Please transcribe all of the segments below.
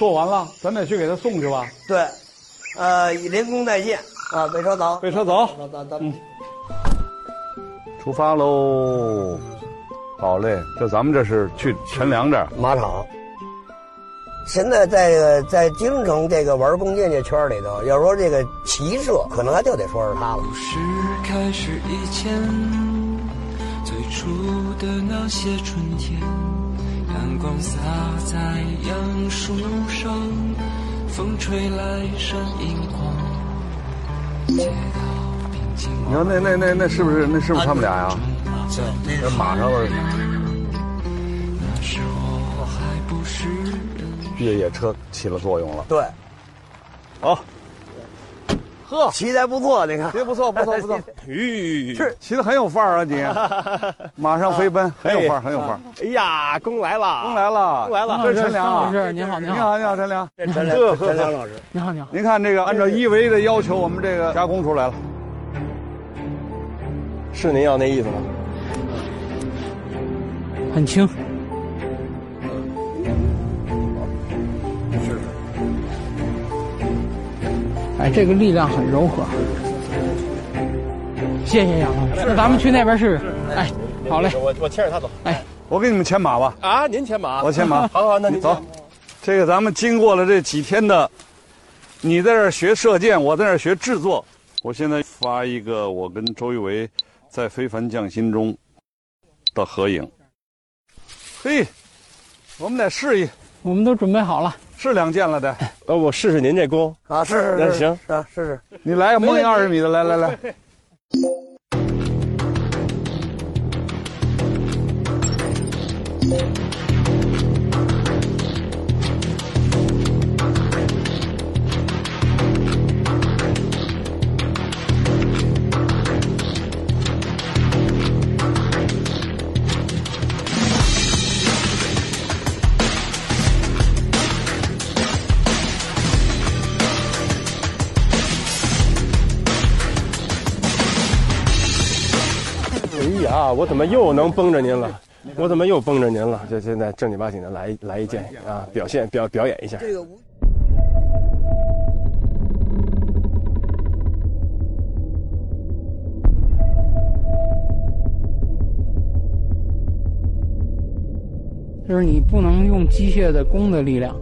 做完了，咱得去给他送去吧。对，呃，连工带建啊，备车走，备车走，走走走。嗯，出发喽！好嘞，这咱们这是去陈良这儿马场。现在在在京城这个玩弓箭这圈里头，要说这个骑射，可能还就得说是他了。故事开始以前，最初的那些春天，阳光洒在杨树上，风吹来闪银光。街道平静。你看那那那那是不是那是不是他们俩呀？对，那是马上了。那时我还不是人。越野车起了作用了。对，好，呵，骑的不错，你看，骑不错，不错，不错。吁，是骑的很有范儿啊，你。马上飞奔，很有范儿，很有范儿。哎呀，公来了，公来了，公来了。这是陈良老师您好，您好，你好，陈良。陈良，陈良老师，您好，您好。您看这个，按照一维的要求，我们这个加工出来了。是您要那意思吗？很轻。这个力量很柔和。谢谢杨总，那咱们去那边试试。哎，好嘞，我我牵着他走。哎，我给你们牵马吧。啊，您牵马，我牵马。好好，那您走。这个咱们经过了这几天的，你在这儿学射箭，我在这儿学制作。我现在发一个我跟周一围在《非凡匠心》中的合影。嘿，我们得试一，我们都准备好了。是两件了得，呃，我试试您这弓。啊，试试那行。啊，试试，你来个蒙一二十米的，来来来。哎呀！我怎么又能绷着您了？我怎么又绷着您了？就现在正经八经的来来一件啊，表现表表演一下。这个就是你不能用机械的弓的力量，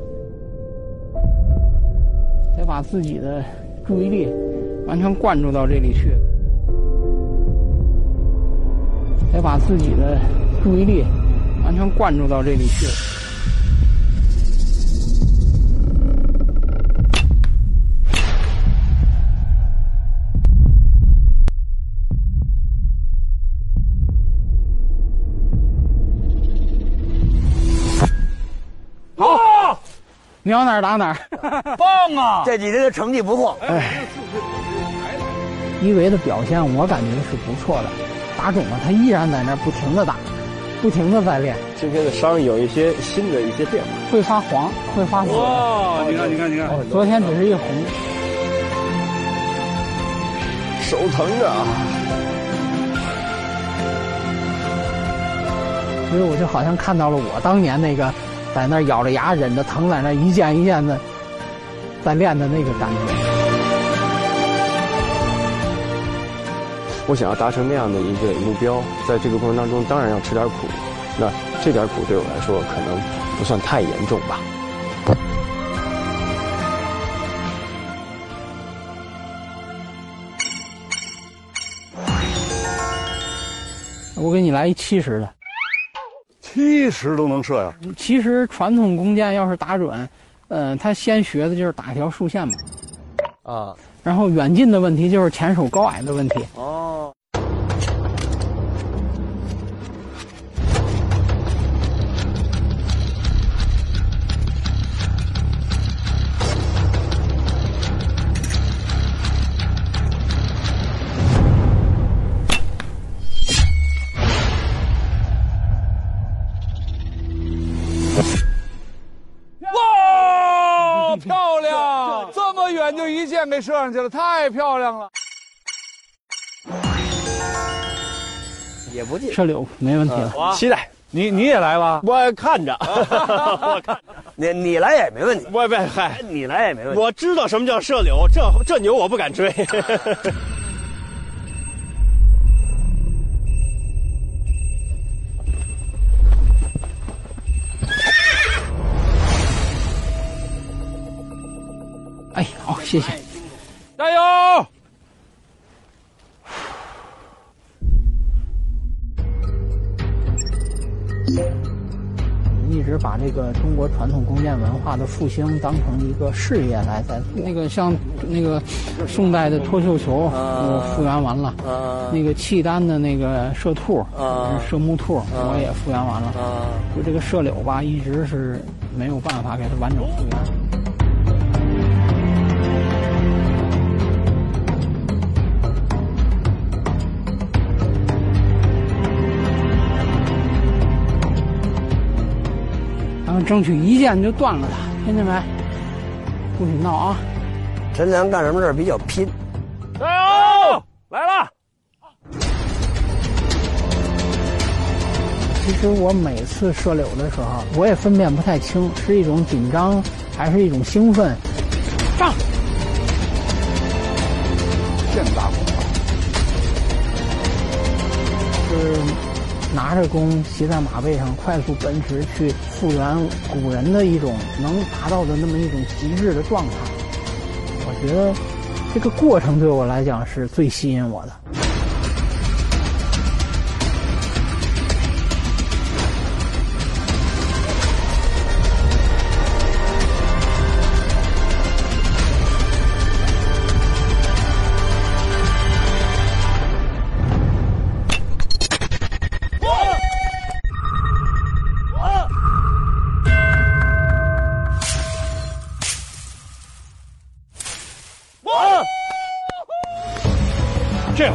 得把自己的注意力完全灌注到这里去。得把自己的注意力完全灌注到这里去。好，你要哪儿打哪儿，棒啊！这几天的成绩不错。哎，一维的表现我感觉是不错的。打肿了，他依然在那儿不停的打，不停的在练。今天的伤有一些新的一些变化，会发黄，会发紫。哦，你看，你看，你看，昨天只是一红，手疼啊！所以我就好像看到了我当年那个在那咬着牙忍着疼，在那一件一件的在练的那个感觉。我想要达成那样的一个目标，在这个过程当中，当然要吃点苦。那这点苦对我来说，可能不算太严重吧。我给你来一七十的，七十都能射呀？其实传统弓箭要是打准，嗯，他先学的就是打一条竖线嘛。啊。然后远近的问题就是前手高矮的问题。哦。就一箭给射上去了，太漂亮了，也不近，射柳没问题了，期待你你也来吧，我看着，我看。你你来也没问题。我不，嗨，你来也没问题。我知道什么叫射柳，这这牛我不敢追。哎，好，谢谢，加油！一直把这个中国传统弓箭文化的复兴当成一个事业来在做。那个像那个宋代的脱绣球，我复原完了；那个契丹的那个射兔，射木兔，我也复原完了。就这个射柳吧，一直是没有办法给它完整复原。争取一箭就断了它，听见没？不许闹啊！陈良干什么事比较拼。加油！来了。其实我每次射柳的时候，我也分辨不太清是一种紧张还是一种兴奋。上！现打拿着弓，骑在马背上，快速奔驰，去复原古人的一种能达到的那么一种极致的状态。我觉得这个过程对我来讲是最吸引我的。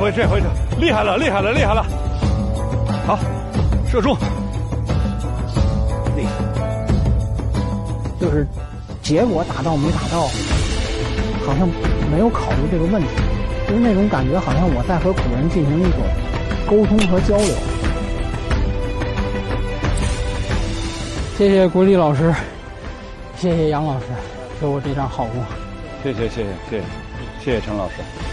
回这回这厉害了厉害了厉害了！好，射中。厉害，就是结果打到没打到，好像没有考虑这个问题，就是那种感觉，好像我在和古人进行一种沟通和交流。谢谢国立老师，谢谢杨老师，给我这张好弓。谢谢谢谢谢谢谢谢陈老师。